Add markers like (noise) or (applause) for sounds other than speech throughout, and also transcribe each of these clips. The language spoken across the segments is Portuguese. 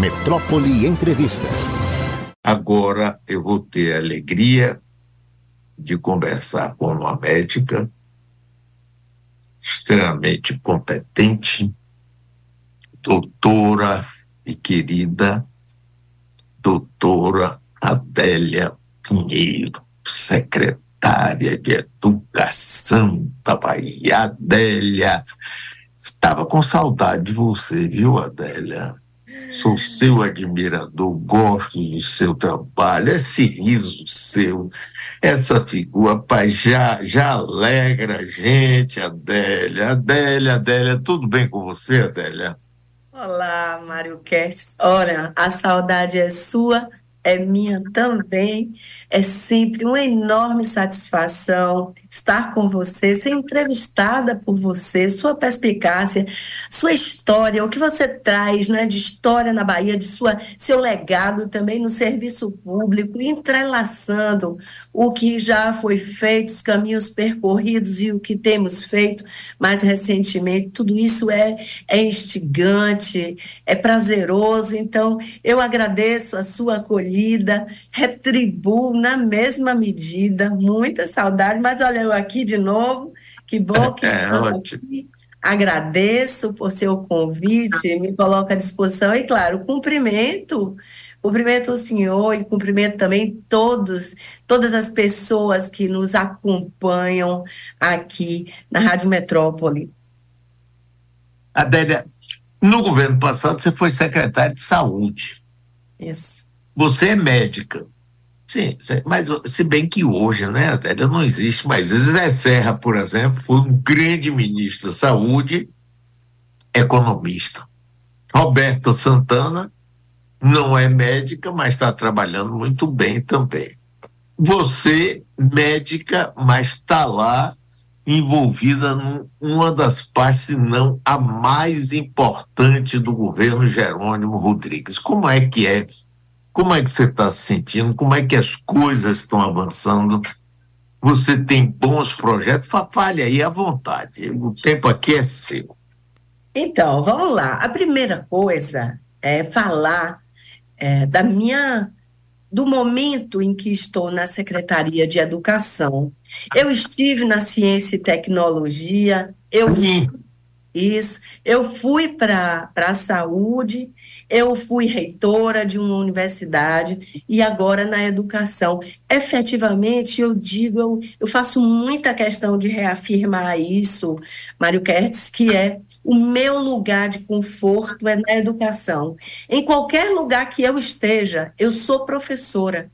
Metrópole Entrevista. Agora eu vou ter a alegria de conversar com uma médica extremamente competente, doutora e querida, doutora Adélia Pinheiro, secretária de Educação da Bahia. Adélia, estava com saudade de você, viu, Adélia? Sou seu admirador, gosto do seu trabalho, esse riso seu, essa figura, pai, já, já alegra a gente, Adélia. Adélia, Adélia, tudo bem com você, Adélia? Olá, Mário Kertz. Olha, a saudade é sua é minha também. É sempre uma enorme satisfação estar com você, ser entrevistada por você, sua perspicácia, sua história, o que você traz né, de história na Bahia, de sua, seu legado também no serviço público, entrelaçando o que já foi feito, os caminhos percorridos e o que temos feito mais recentemente. Tudo isso é, é instigante, é prazeroso. Então, eu agradeço a sua acolhida, retribuo na mesma medida, muita saudade, mas olha eu aqui de novo. Que bom que (laughs) é, aqui. Agradeço por seu convite, me coloco à disposição e, claro, cumprimento, cumprimento o senhor e cumprimento também todos, todas as pessoas que nos acompanham aqui na Rádio Metrópole. Adélia, no governo passado você foi secretária de saúde. Isso. Você é médica. Sim, mas se bem que hoje, né, Adélia, não existe mais. Zé Serra, por exemplo, foi um grande ministro da saúde, economista. Roberta Santana não é médica, mas está trabalhando muito bem também. Você, médica, mas está lá envolvida numa das partes, se não a mais importante do governo Jerônimo Rodrigues. Como é que é como é que você está se sentindo? Como é que as coisas estão avançando? Você tem bons projetos? Fale aí à vontade. O tempo aqui é seu. Então, vamos lá. A primeira coisa é falar é, da minha do momento em que estou na Secretaria de Educação. Eu estive na Ciência e Tecnologia, eu isso, eu fui para a saúde eu fui reitora de uma universidade e agora na educação. Efetivamente, eu digo, eu, eu faço muita questão de reafirmar isso, Mário Kertz, que é o meu lugar de conforto é na educação. Em qualquer lugar que eu esteja, eu sou professora.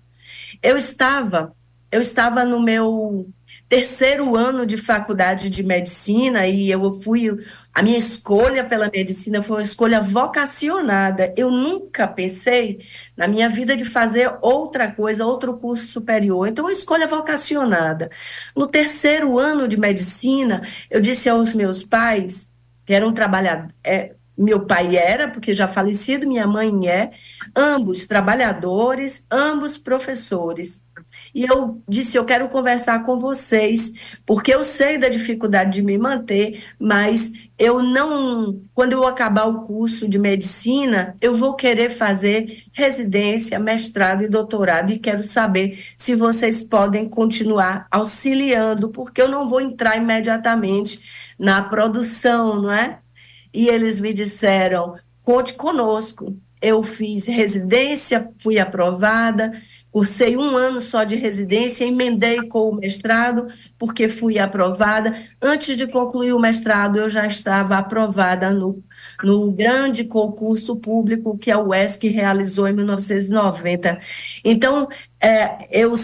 Eu estava, eu estava no meu terceiro ano de faculdade de medicina e eu fui a minha escolha pela medicina foi uma escolha vocacionada. Eu nunca pensei na minha vida de fazer outra coisa, outro curso superior. Então, uma escolha vocacionada. No terceiro ano de medicina, eu disse aos meus pais, que eram trabalhadores, é, meu pai era, porque já falecido, minha mãe é, ambos trabalhadores, ambos professores. E eu disse: Eu quero conversar com vocês, porque eu sei da dificuldade de me manter, mas eu não. Quando eu acabar o curso de medicina, eu vou querer fazer residência, mestrado e doutorado, e quero saber se vocês podem continuar auxiliando, porque eu não vou entrar imediatamente na produção, não é? E eles me disseram: conte conosco. Eu fiz residência, fui aprovada Cursei um ano só de residência, emendei com o mestrado, porque fui aprovada. Antes de concluir o mestrado, eu já estava aprovada no, no grande concurso público que a UESC realizou em 1990. Então, é, eu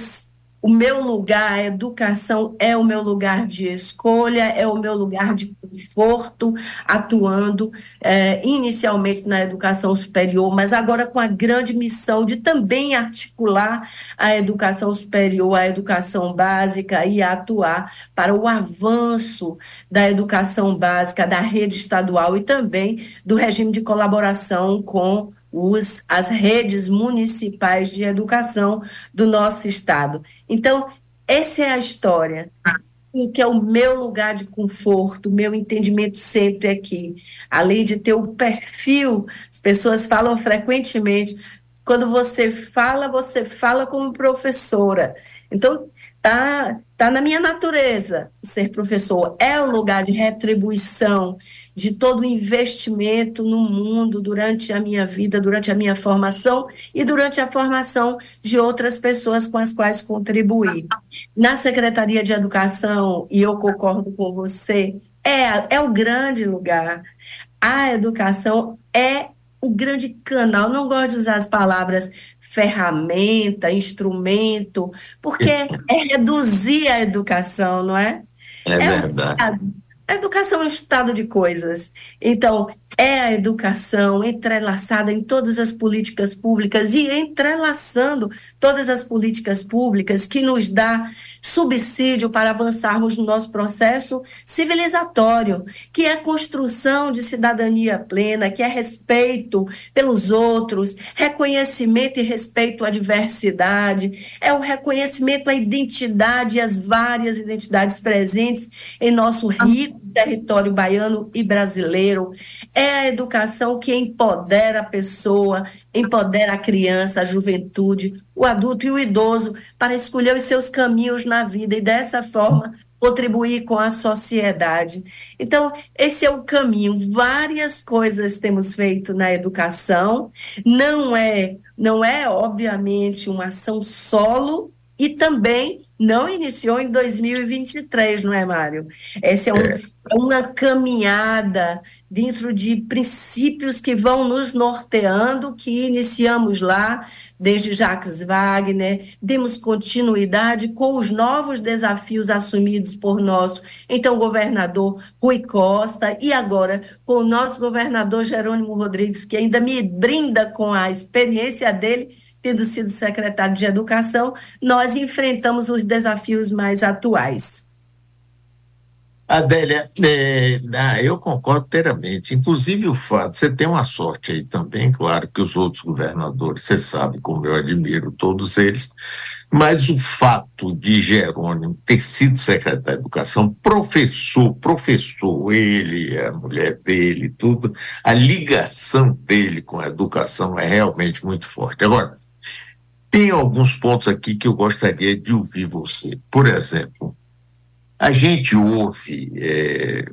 o meu lugar, a educação é o meu lugar de escolha, é o meu lugar de conforto, atuando é, inicialmente na educação superior, mas agora com a grande missão de também articular a educação superior, a educação básica e atuar para o avanço da educação básica, da rede estadual e também do regime de colaboração com os, as redes municipais de educação do nosso estado. Então, essa é a história. que é o meu lugar de conforto, o meu entendimento sempre aqui. Além de ter o perfil, as pessoas falam frequentemente, quando você fala, você fala como professora. Então, tá, tá na minha natureza ser professor. É o lugar de retribuição de todo o investimento no mundo durante a minha vida, durante a minha formação e durante a formação de outras pessoas com as quais contribuir. Na Secretaria de Educação, e eu concordo com você, é, é o grande lugar. A educação é o grande canal. Não gosto de usar as palavras ferramenta, instrumento, porque é reduzir a educação, não é? É, é verdade. A educação é um estado de coisas. Então, é a educação entrelaçada em todas as políticas públicas e entrelaçando todas as políticas públicas que nos dá subsídio para avançarmos no nosso processo civilizatório, que é a construção de cidadania plena, que é respeito pelos outros, reconhecimento e respeito à diversidade, é o reconhecimento à identidade e às várias identidades presentes em nosso rico território baiano e brasileiro. É a educação que empodera a pessoa, empodera a criança, a juventude, o adulto e o idoso para escolher os seus caminhos na vida e dessa forma contribuir com a sociedade. Então, esse é o caminho. Várias coisas temos feito na educação. Não é, não é obviamente uma ação solo e também não iniciou em 2023, não é, Mário? Essa é, um, é. uma caminhada dentro de princípios que vão nos norteando, que iniciamos lá, desde Jacques Wagner, demos continuidade com os novos desafios assumidos por nosso, então, governador Rui Costa, e agora com o nosso governador Jerônimo Rodrigues, que ainda me brinda com a experiência dele tendo sido secretário de Educação, nós enfrentamos os desafios mais atuais. Adélia, é, ah, eu concordo inteiramente. Inclusive o fato, você tem uma sorte aí também, claro que os outros governadores, você sabe como eu admiro todos eles, mas o fato de Jerônimo ter sido secretário de Educação, professor, professor, ele, a mulher dele, tudo, a ligação dele com a educação é realmente muito forte. Agora, tem alguns pontos aqui que eu gostaria de ouvir você. Por exemplo, a gente ouve é,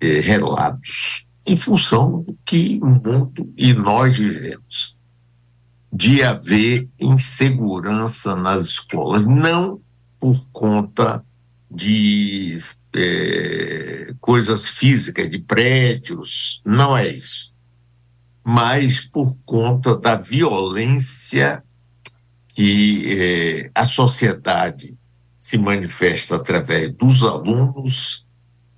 é, relatos em função do que o mundo e nós vivemos, de haver insegurança nas escolas, não por conta de é, coisas físicas, de prédios, não é isso mas por conta da violência que eh, a sociedade se manifesta através dos alunos,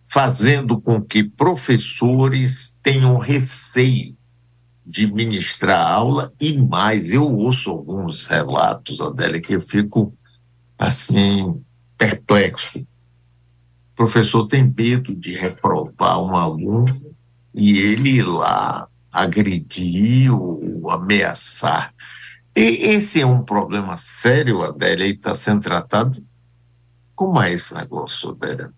fazendo com que professores tenham receio de ministrar aula e mais. Eu ouço alguns relatos, Adélia, que eu fico assim, perplexo. O professor tem medo de reprovar um aluno e ele ir lá agredir ou ameaçar. E esse é um problema sério, Adélia, e está sendo tratado. Como é esse negócio, Adélia?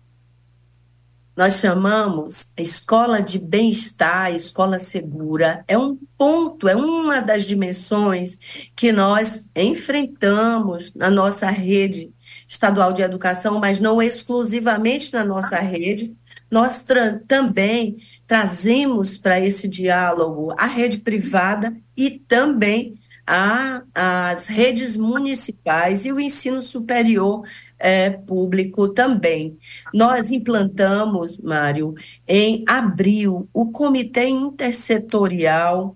Nós chamamos escola de bem-estar, escola segura. É um ponto, é uma das dimensões que nós enfrentamos na nossa rede estadual de educação, mas não exclusivamente na nossa rede, nós também trazemos para esse diálogo a rede privada e também a, as redes municipais e o ensino superior é, público também. Nós implantamos, Mário, em abril, o Comitê Intersetorial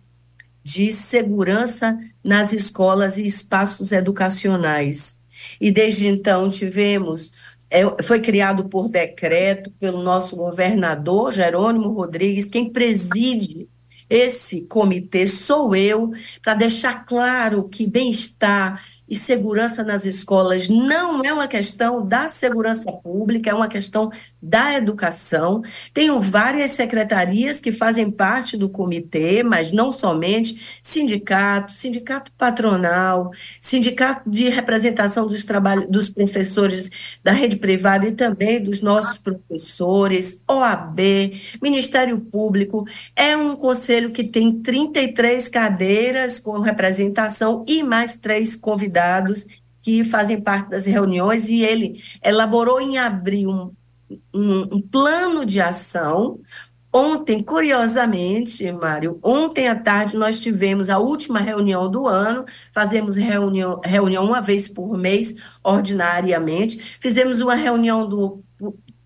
de Segurança nas Escolas e Espaços Educacionais. E desde então tivemos é, foi criado por decreto pelo nosso governador Jerônimo Rodrigues, quem preside esse comitê sou eu, para deixar claro que bem-estar e segurança nas escolas não é uma questão da segurança pública, é uma questão da Educação. Tenho várias secretarias que fazem parte do comitê, mas não somente, sindicato, sindicato patronal, sindicato de representação dos, trabalhos, dos professores da rede privada e também dos nossos professores, OAB, Ministério Público. É um conselho que tem 33 cadeiras com representação e mais três convidados que fazem parte das reuniões, e ele elaborou em abril um um, plano de ação. Ontem, curiosamente, Mário, ontem à tarde nós tivemos a última reunião do ano, fazemos reunião, reunião uma vez por mês, ordinariamente. Fizemos uma reunião do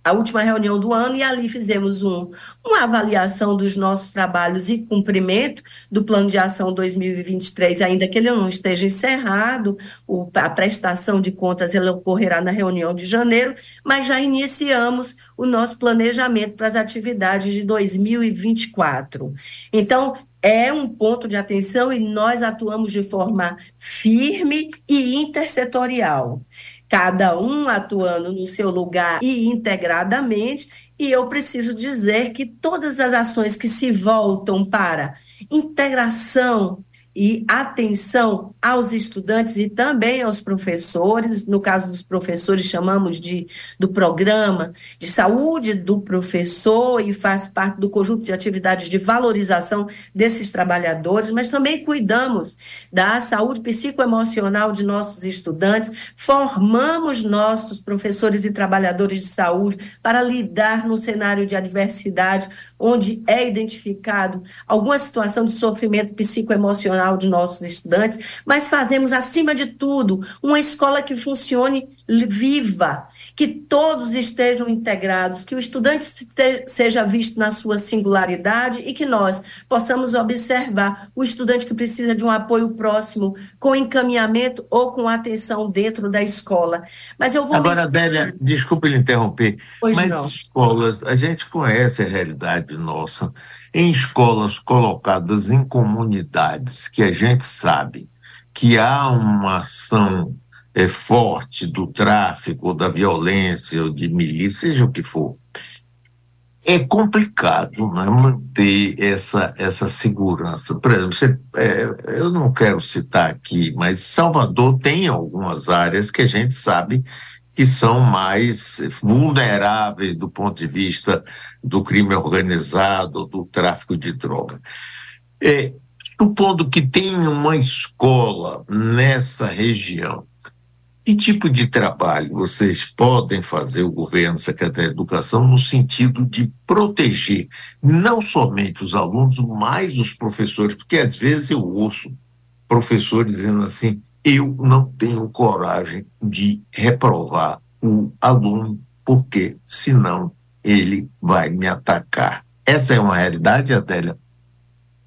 a última reunião do ano e ali fizemos um, uma avaliação dos nossos trabalhos e cumprimento do plano de ação 2023, ainda que ele não esteja encerrado, o, a prestação de contas ela ocorrerá na reunião de janeiro, mas já iniciamos o nosso planejamento para as atividades de 2024. Então, é um ponto de atenção e nós atuamos de forma firme e intersetorial cada um atuando no seu lugar e integradamente, e eu preciso dizer que todas as ações que se voltam para integração e atenção aos estudantes e também aos professores. No caso dos professores, chamamos de do programa de saúde do professor e faz parte do conjunto de atividades de valorização desses trabalhadores, mas também cuidamos da saúde psicoemocional de nossos estudantes, formamos nossos professores e trabalhadores de saúde para lidar no cenário de adversidade, onde é identificado alguma situação de sofrimento psicoemocional profissional de nossos estudantes, mas fazemos, acima de tudo, uma escola que funcione viva, que todos estejam integrados, que o estudante seja visto na sua singularidade e que nós possamos observar o estudante que precisa de um apoio próximo, com encaminhamento ou com atenção dentro da escola. Mas eu vou. Agora, Adélia, desculpe lhe interromper, pois mas não. escolas, a gente conhece a realidade nossa em escolas colocadas em comunidades que a gente sabe que há uma ação é, forte do tráfico, da violência, ou de milícia, seja o que for, é complicado né, manter essa, essa segurança. Por exemplo, você, é, eu não quero citar aqui, mas Salvador tem algumas áreas que a gente sabe que são mais vulneráveis do ponto de vista do crime organizado, do tráfico de droga. É, supondo que tem uma escola nessa região, que tipo de trabalho vocês podem fazer, o governo, Secretaria de Educação, no sentido de proteger não somente os alunos, mas os professores? Porque às vezes eu ouço professores dizendo assim: eu não tenho coragem de reprovar o aluno, porque senão ele vai me atacar. Essa é uma realidade, Adélia?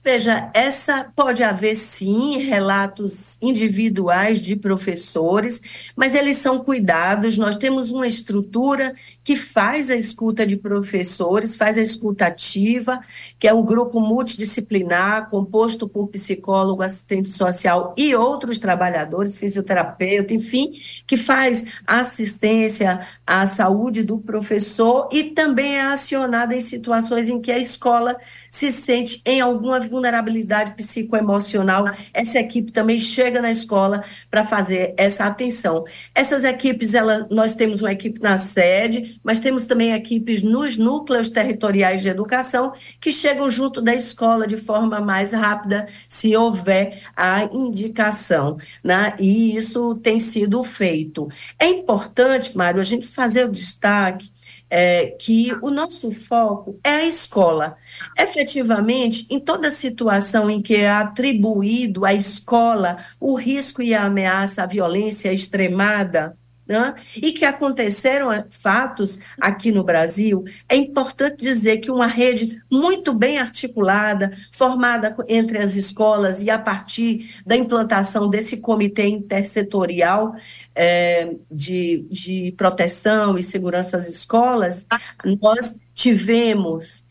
Veja, essa pode haver sim relatos individuais de professores, mas eles são cuidados. Nós temos uma estrutura que faz a escuta de professores, faz a escuta ativa, que é um grupo multidisciplinar, composto por psicólogo, assistente social e outros trabalhadores, fisioterapeuta, enfim, que faz assistência à saúde do professor e também é acionada em situações em que a escola se sente em alguma vulnerabilidade psicoemocional, essa equipe também chega na escola para fazer essa atenção. Essas equipes, ela, nós temos uma equipe na sede, mas temos também equipes nos núcleos territoriais de educação que chegam junto da escola de forma mais rápida, se houver a indicação, né? E isso tem sido feito. É importante, Mário, a gente fazer o destaque é, que o nosso foco é a escola. Efetivamente, em toda situação em que é atribuído à escola o risco e a ameaça, a violência extremada, né? e que aconteceram eh, fatos aqui no Brasil, é importante dizer que uma rede muito bem articulada, formada entre as escolas e a partir da implantação desse comitê intersetorial é, de, de proteção e segurança às escolas, nós tivemos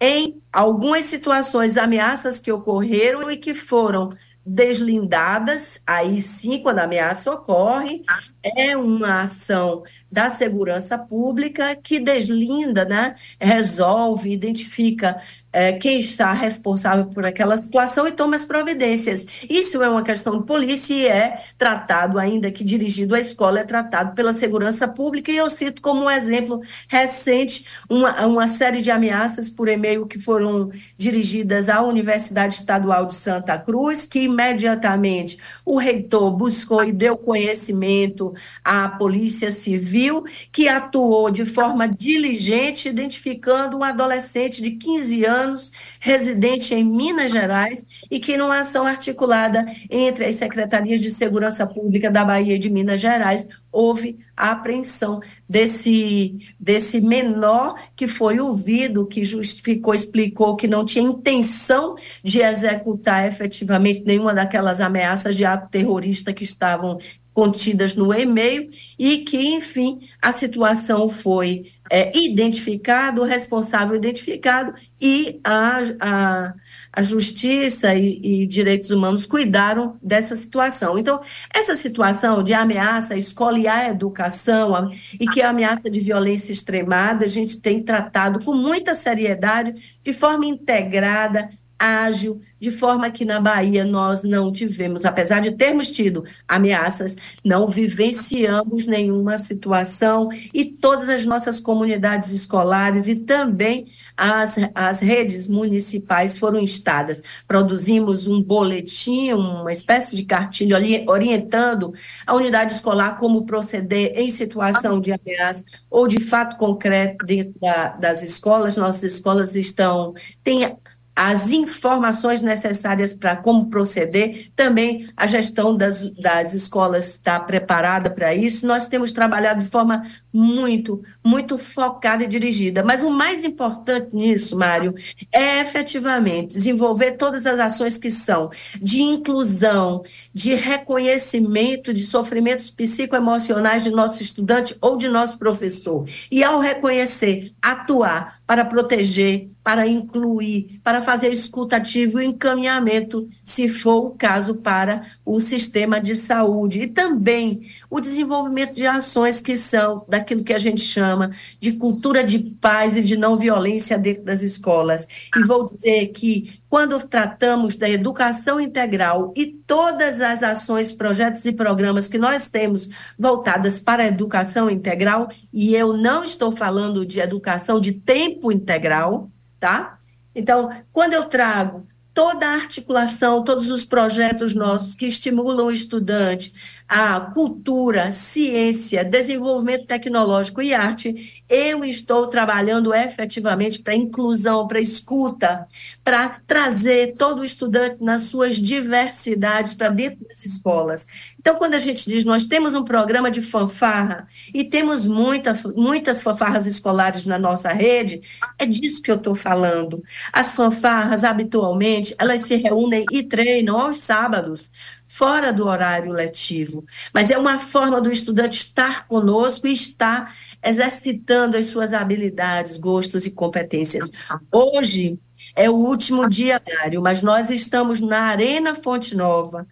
em algumas situações ameaças que ocorreram e que foram deslindadas, aí sim, quando a ameaça ocorre, é uma ação da segurança pública que deslinda, né, resolve, identifica é, quem está responsável por aquela situação e toma as providências. Isso é uma questão de polícia e é tratado, ainda que dirigido à escola, é tratado pela segurança pública. E eu cito como um exemplo recente uma, uma série de ameaças por e-mail que foram dirigidas à Universidade Estadual de Santa Cruz, que imediatamente o reitor buscou e deu conhecimento à Polícia Civil, que atuou de forma diligente, identificando um adolescente de 15 anos anos, residente em Minas Gerais, e que, numa ação articulada entre as secretarias de segurança pública da Bahia e de Minas Gerais, houve a apreensão desse, desse menor que foi ouvido, que justificou, explicou que não tinha intenção de executar efetivamente nenhuma daquelas ameaças de ato terrorista que estavam contidas no e-mail e que, enfim, a situação foi é, identificado, o responsável identificado e a, a, a justiça e, e, direitos humanos cuidaram dessa situação. Então, essa situação de ameaça à escola e à educação e que é ameaça de violência extremada, a gente tem tratado com muita seriedade, de forma integrada, ágil, de forma que na Bahia nós não tivemos, apesar de termos tido ameaças, não vivenciamos nenhuma situação e todas as nossas comunidades escolares e também as, as redes municipais foram instadas. Produzimos um boletim, uma espécie de cartilho ali, orientando a unidade escolar como proceder em situação de ameaça ou de fato concreto dentro da, das escolas. Nossas escolas estão, têm as informações necessárias para como proceder. Também a gestão das, das escolas está preparada para isso. Nós temos trabalhado de forma muito, muito focada e dirigida. Mas o mais importante nisso, Mário, é efetivamente desenvolver todas as ações que são de inclusão, de reconhecimento de sofrimentos psicoemocionais de nosso estudante ou de nosso professor. E ao reconhecer, atuar para proteger, para incluir, para fazer escutativo e encaminhamento, se for o caso, para o sistema de saúde. E também o desenvolvimento de ações que são daquilo que a gente chama de cultura de paz e de não violência dentro das escolas. E vou dizer que quando tratamos da educação integral e todas as ações, projetos e programas que nós temos voltadas para a educação integral, e eu não estou falando de educação de tempo integral, tá? Então, quando eu trago toda a articulação, todos os projetos nossos que estimulam o estudante a cultura, ciência, desenvolvimento tecnológico e arte, eu estou trabalhando efetivamente para inclusão, para escuta, para trazer todo o estudante nas suas diversidades para dentro das escolas. Então, quando a gente diz nós temos um programa de fanfarra e temos muita, muitas fanfarras escolares na nossa rede, é disso que eu estou falando. As fanfarras, habitualmente, elas se reúnem e treinam aos sábados fora do horário letivo, mas é uma forma do estudante estar conosco e estar exercitando as suas habilidades, gostos e competências. Hoje é o último dia, Mário, mas nós estamos na Arena Fonte Nova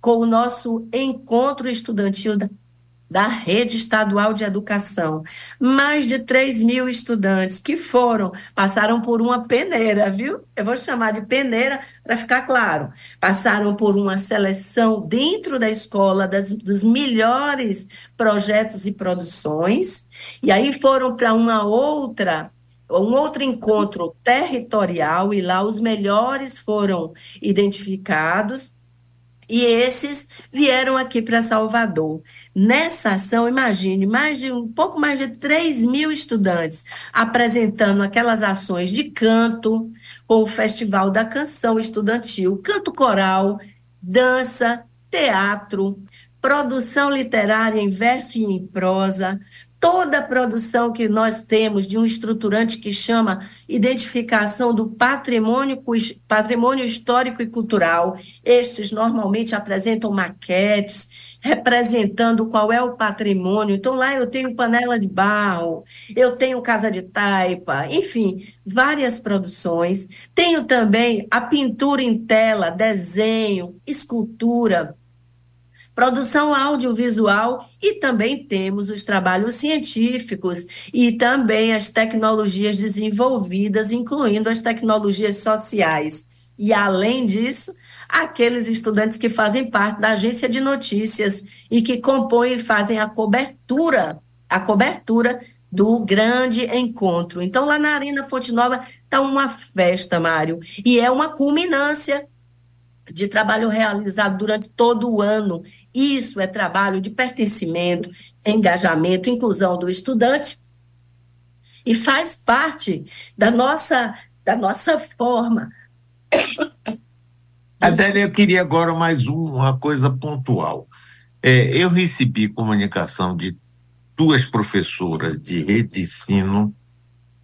com o nosso encontro estudantil da rede estadual de educação. Mais de 3 mil estudantes que foram, passaram por uma peneira, viu? Eu vou chamar de peneira para ficar claro. Passaram por uma seleção dentro da escola das, dos melhores projetos e produções, e aí foram para uma outra um outro encontro territorial e lá os melhores foram identificados e esses vieram aqui para Salvador. Nessa ação, imagine, mais de um pouco mais de 3 mil estudantes apresentando aquelas ações de canto, com o Festival da Canção Estudantil, canto coral, dança, teatro, produção literária em verso e em prosa, toda a produção que nós temos de um estruturante que chama identificação do patrimônio, patrimônio histórico e cultural. Estes normalmente apresentam maquetes representando qual é o patrimônio. Então lá eu tenho panela de barro, eu tenho casa de taipa, enfim, várias produções. Tenho também a pintura em tela, desenho, escultura, produção audiovisual e também temos os trabalhos científicos e também as tecnologias desenvolvidas, incluindo as tecnologias sociais. E, além disso, aqueles estudantes que fazem parte da agência de notícias e que compõem e fazem a cobertura, a cobertura do grande encontro. Então, lá na Arena Fonte Nova está uma festa, Mário, e é uma culminância de trabalho realizado durante todo o ano. Isso é trabalho de pertencimento, engajamento, inclusão do estudante e faz parte da nossa da nossa forma (coughs) Adélia, eu queria agora mais um, uma coisa pontual. É, eu recebi comunicação de duas professoras de rede de ensino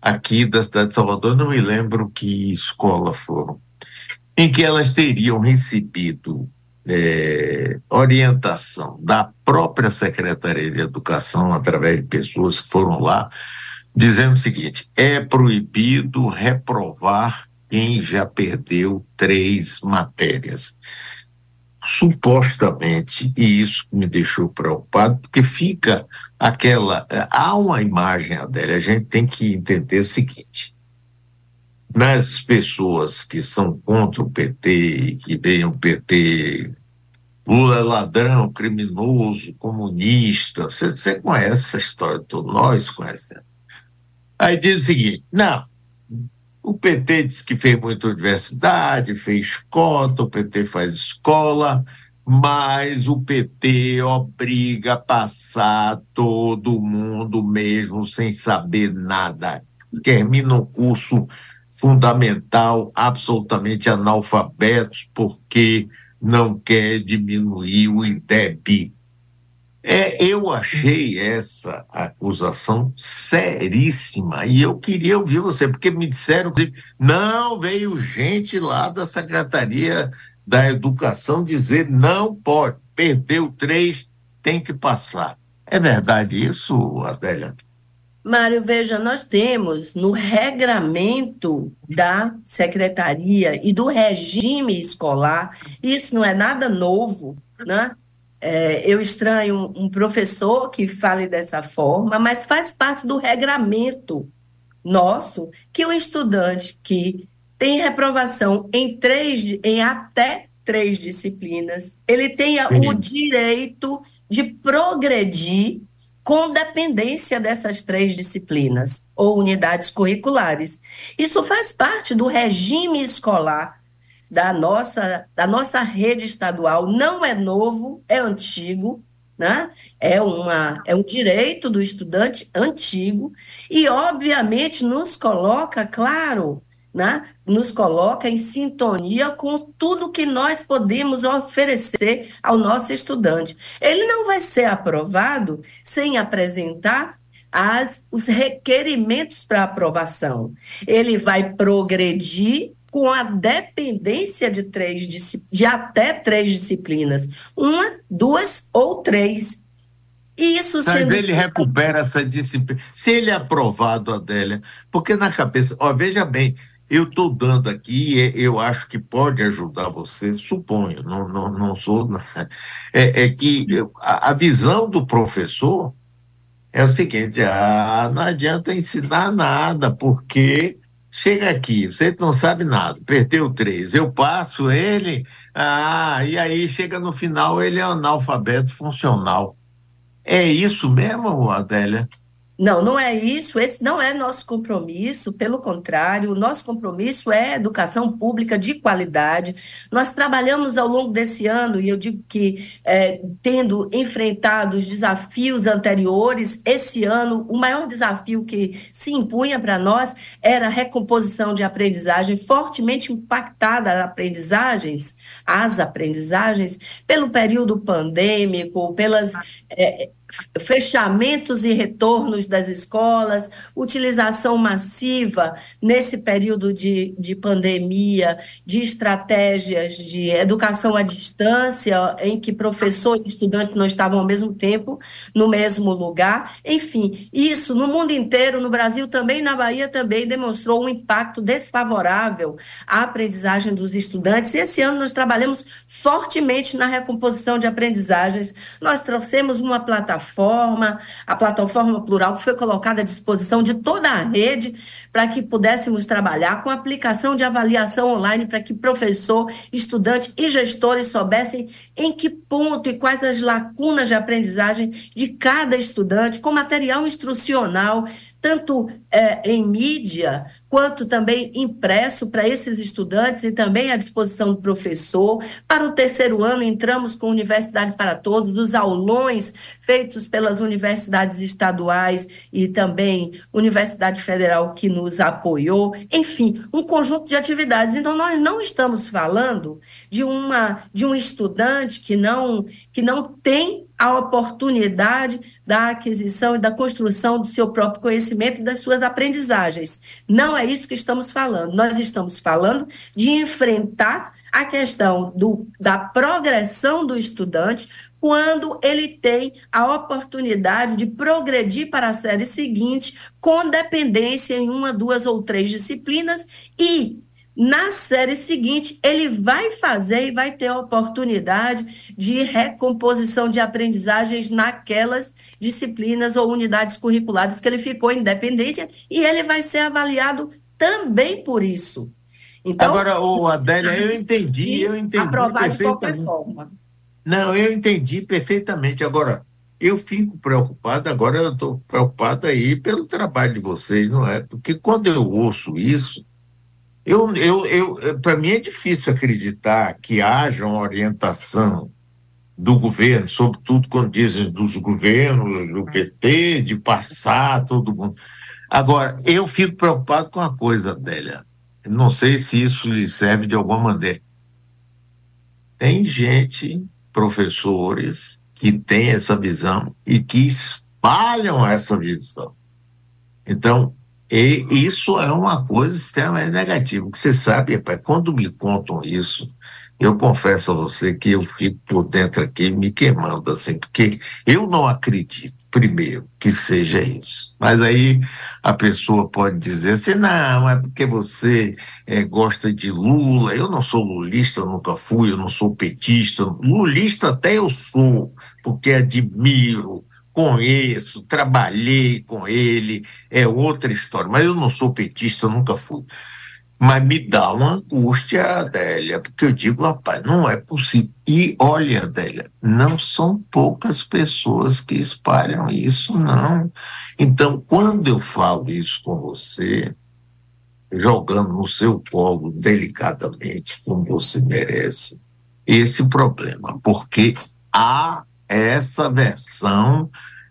aqui da cidade de Salvador, não me lembro que escola foram, em que elas teriam recebido é, orientação da própria Secretaria de Educação, através de pessoas que foram lá, dizendo o seguinte: é proibido reprovar quem já perdeu três matérias. Supostamente, e isso me deixou preocupado, porque fica aquela. Há uma imagem, Adélia, a gente tem que entender o seguinte: nas pessoas que são contra o PT, que veem o PT Lula é ladrão, criminoso, comunista. Você, você conhece essa história toda, nós conhecemos. Aí diz o seguinte: não, o PT diz que fez muita universidade, fez cota, o PT faz escola, mas o PT obriga a passar todo mundo mesmo sem saber nada. Termina o curso fundamental absolutamente analfabetos porque não quer diminuir o IDEB. É, eu achei essa acusação seríssima e eu queria ouvir você, porque me disseram que não veio gente lá da Secretaria da Educação dizer não pode, perdeu três, tem que passar. É verdade isso, Adélia? Mário, veja, nós temos no regramento da secretaria e do regime escolar, isso não é nada novo, né? É, eu estranho um professor que fale dessa forma, mas faz parte do regramento nosso que o estudante que tem reprovação em três, em até três disciplinas, ele tenha Sim. o direito de progredir com dependência dessas três disciplinas ou unidades curriculares. Isso faz parte do regime escolar da nossa, da nossa rede estadual não é novo, é antigo, né? é, uma, é um direito do estudante antigo e, obviamente, nos coloca, claro, né? nos coloca em sintonia com tudo que nós podemos oferecer ao nosso estudante. Ele não vai ser aprovado sem apresentar as, os requerimentos para aprovação. Ele vai progredir com a dependência de três de até três disciplinas, uma, duas ou três. E isso Mas sendo... ele recupera essa disciplina. Se ele é aprovado, Adélia, porque na cabeça, ó, veja bem, eu estou dando aqui, eu acho que pode ajudar você, suponho, não, não, não sou. É, é que a, a visão do professor é o seguinte: ah, não adianta ensinar nada, porque chega aqui, você não sabe nada, perdeu três, eu passo ele, ah, e aí chega no final, ele é analfabeto funcional. É isso mesmo, Adélia? Não, não é isso. Esse não é nosso compromisso. Pelo contrário, o nosso compromisso é educação pública de qualidade. Nós trabalhamos ao longo desse ano, e eu digo que, é, tendo enfrentado os desafios anteriores, esse ano, o maior desafio que se impunha para nós era a recomposição de aprendizagem, fortemente impactada as aprendizagens, as aprendizagens, pelo período pandêmico, pelas. É, fechamentos e retornos das escolas, utilização massiva nesse período de, de pandemia de estratégias de educação à distância, em que professor e estudante não estavam ao mesmo tempo no mesmo lugar. Enfim, isso no mundo inteiro, no Brasil também, na Bahia também, demonstrou um impacto desfavorável à aprendizagem dos estudantes. E esse ano nós trabalhamos fortemente na recomposição de aprendizagens. Nós trouxemos uma plataforma, a plataforma plural, que foi colocada à disposição de toda a rede para que pudéssemos trabalhar com aplicação de avaliação online para que professor, estudante e gestores soubessem em que ponto e quais as lacunas de aprendizagem de cada estudante, com material instrucional tanto é, em mídia, quanto também impresso para esses estudantes e também à disposição do professor. Para o terceiro ano, entramos com Universidade para Todos, os aulões feitos pelas universidades estaduais e também Universidade Federal que nos apoiou. Enfim, um conjunto de atividades. Então, nós não estamos falando de, uma, de um estudante que não, que não tem a oportunidade da aquisição e da construção do seu próprio conhecimento e das suas aprendizagens. Não é isso que estamos falando. Nós estamos falando de enfrentar a questão do, da progressão do estudante quando ele tem a oportunidade de progredir para a série seguinte com dependência em uma, duas ou três disciplinas e na série seguinte, ele vai fazer e vai ter a oportunidade de recomposição de aprendizagens naquelas disciplinas ou unidades curriculares que ele ficou em dependência e ele vai ser avaliado também por isso. Então, Agora, ô Adélia, eu entendi, eu entendi. Aprovar de qualquer forma. Não, eu entendi perfeitamente. Agora, eu fico preocupado, agora eu estou preocupado aí pelo trabalho de vocês, não é? Porque quando eu ouço isso, eu, eu, eu, Para mim é difícil acreditar que haja uma orientação do governo, sobretudo quando dizem dos governos, do PT, de passar todo mundo. Agora, eu fico preocupado com uma coisa, Adélia. Não sei se isso lhe serve de alguma maneira. Tem gente, professores, que tem essa visão e que espalham essa visão. Então, e isso é uma coisa extremamente negativa. Você sabe, rapaz, quando me contam isso, eu confesso a você que eu fico por dentro aqui me queimando, assim, porque eu não acredito, primeiro, que seja isso. Mas aí a pessoa pode dizer assim, não, é porque você é, gosta de Lula, eu não sou lulista, nunca fui, eu não sou petista, lulista até eu sou, porque admiro, conheço, trabalhei com ele, é outra história. Mas eu não sou petista, nunca fui. Mas me dá uma angústia, Adélia, porque eu digo, rapaz, não é possível. E olha, Adélia, não são poucas pessoas que espalham isso, não. Então, quando eu falo isso com você, jogando no seu colo delicadamente, como você merece, esse problema, porque há essa versão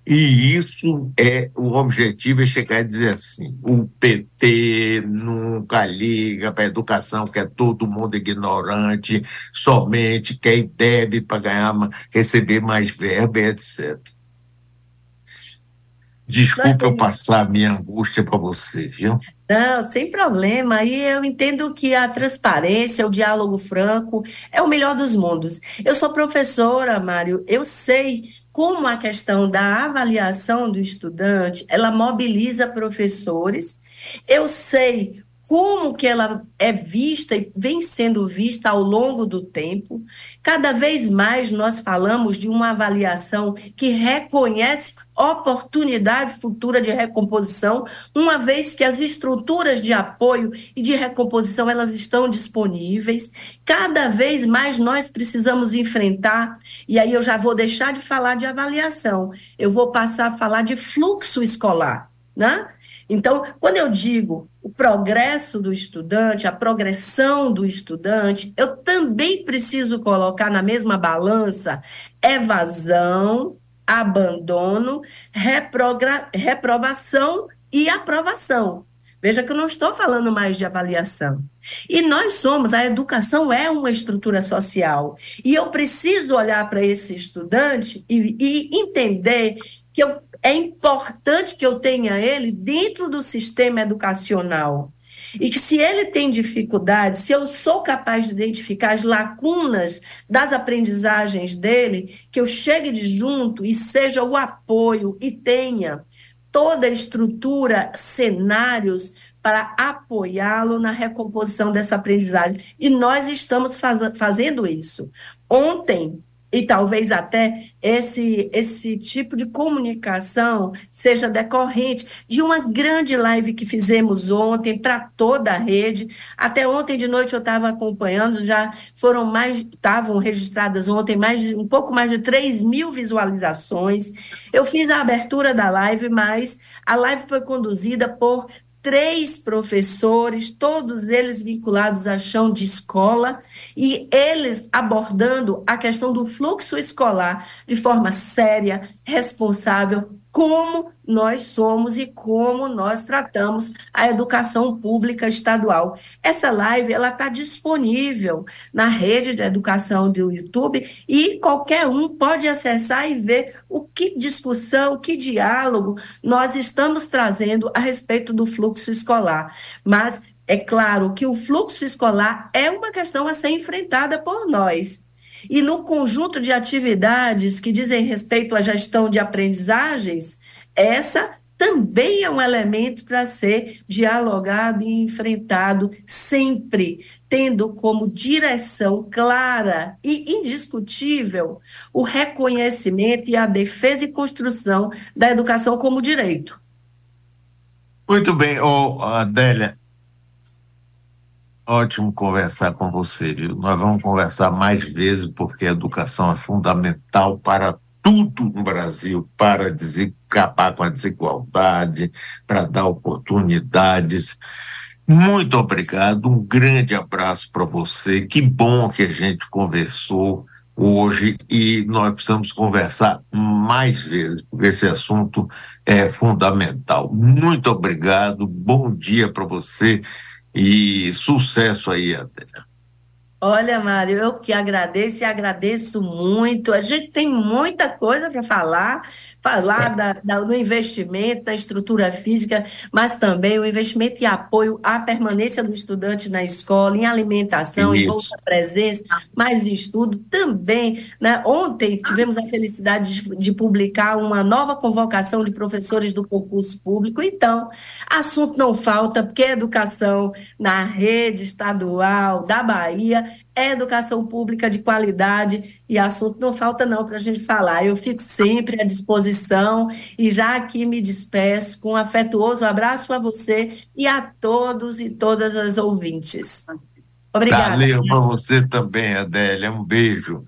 e isso é o objetivo é chegar e dizer assim: o PT nunca liga para a educação, que é todo mundo ignorante, somente quem deve para ganhar, receber mais verba, etc. Desculpa eu passar a minha angústia para você, viu? Não, sem problema. E eu entendo que a transparência, o diálogo franco é o melhor dos mundos. Eu sou professora, Mário, eu sei como a questão da avaliação do estudante, ela mobiliza professores. Eu sei como que ela é vista e vem sendo vista ao longo do tempo. Cada vez mais nós falamos de uma avaliação que reconhece oportunidade futura de recomposição, uma vez que as estruturas de apoio e de recomposição elas estão disponíveis. Cada vez mais nós precisamos enfrentar, e aí eu já vou deixar de falar de avaliação, eu vou passar a falar de fluxo escolar, né? Então, quando eu digo o progresso do estudante, a progressão do estudante, eu também preciso colocar na mesma balança evasão, abandono, reprovação e aprovação. Veja que eu não estou falando mais de avaliação. E nós somos, a educação é uma estrutura social. E eu preciso olhar para esse estudante e, e entender que eu, é importante que eu tenha ele dentro do sistema educacional. E que se ele tem dificuldade, se eu sou capaz de identificar as lacunas das aprendizagens dele, que eu chegue de junto e seja o apoio e tenha toda a estrutura, cenários para apoiá-lo na recomposição dessa aprendizagem. E nós estamos faz fazendo isso. Ontem, e talvez até esse, esse tipo de comunicação seja decorrente de uma grande live que fizemos ontem para toda a rede. Até ontem de noite eu estava acompanhando, já foram mais, estavam registradas ontem mais um pouco mais de 3 mil visualizações. Eu fiz a abertura da live, mas a live foi conduzida por três professores, todos eles vinculados a chão de escola, e eles abordando a questão do fluxo escolar de forma séria, responsável, como nós somos e como nós tratamos a educação pública estadual. Essa live ela está disponível na rede de educação do YouTube e qualquer um pode acessar e ver o que discussão, que diálogo nós estamos trazendo a respeito do fluxo escolar. Mas é claro que o fluxo escolar é uma questão a ser enfrentada por nós. E no conjunto de atividades que dizem respeito à gestão de aprendizagens, essa também é um elemento para ser dialogado e enfrentado sempre, tendo como direção clara e indiscutível o reconhecimento e a defesa e construção da educação como direito. Muito bem, oh, Adélia, Ótimo conversar com você, viu? Nós vamos conversar mais vezes, porque a educação é fundamental para tudo no Brasil, para acabar com a desigualdade, para dar oportunidades. Muito obrigado, um grande abraço para você. Que bom que a gente conversou hoje e nós precisamos conversar mais vezes, porque esse assunto é fundamental. Muito obrigado, bom dia para você e sucesso aí até. Olha, Mário, eu que agradeço e agradeço muito. A gente tem muita coisa para falar, falar da, da, do investimento, da estrutura física, mas também o investimento e apoio à permanência do estudante na escola, em alimentação, Isso. em bolsa presença, mais estudo também. Né? Ontem tivemos a felicidade de, de publicar uma nova convocação de professores do concurso público. Então, assunto não falta, porque a educação na rede estadual da Bahia é educação pública de qualidade e assunto não falta não para a gente falar. Eu fico sempre à disposição e já aqui me despeço com um afetuoso abraço a você e a todos e todas as ouvintes. Obrigada. Valeu para você também, Adélia. Um beijo.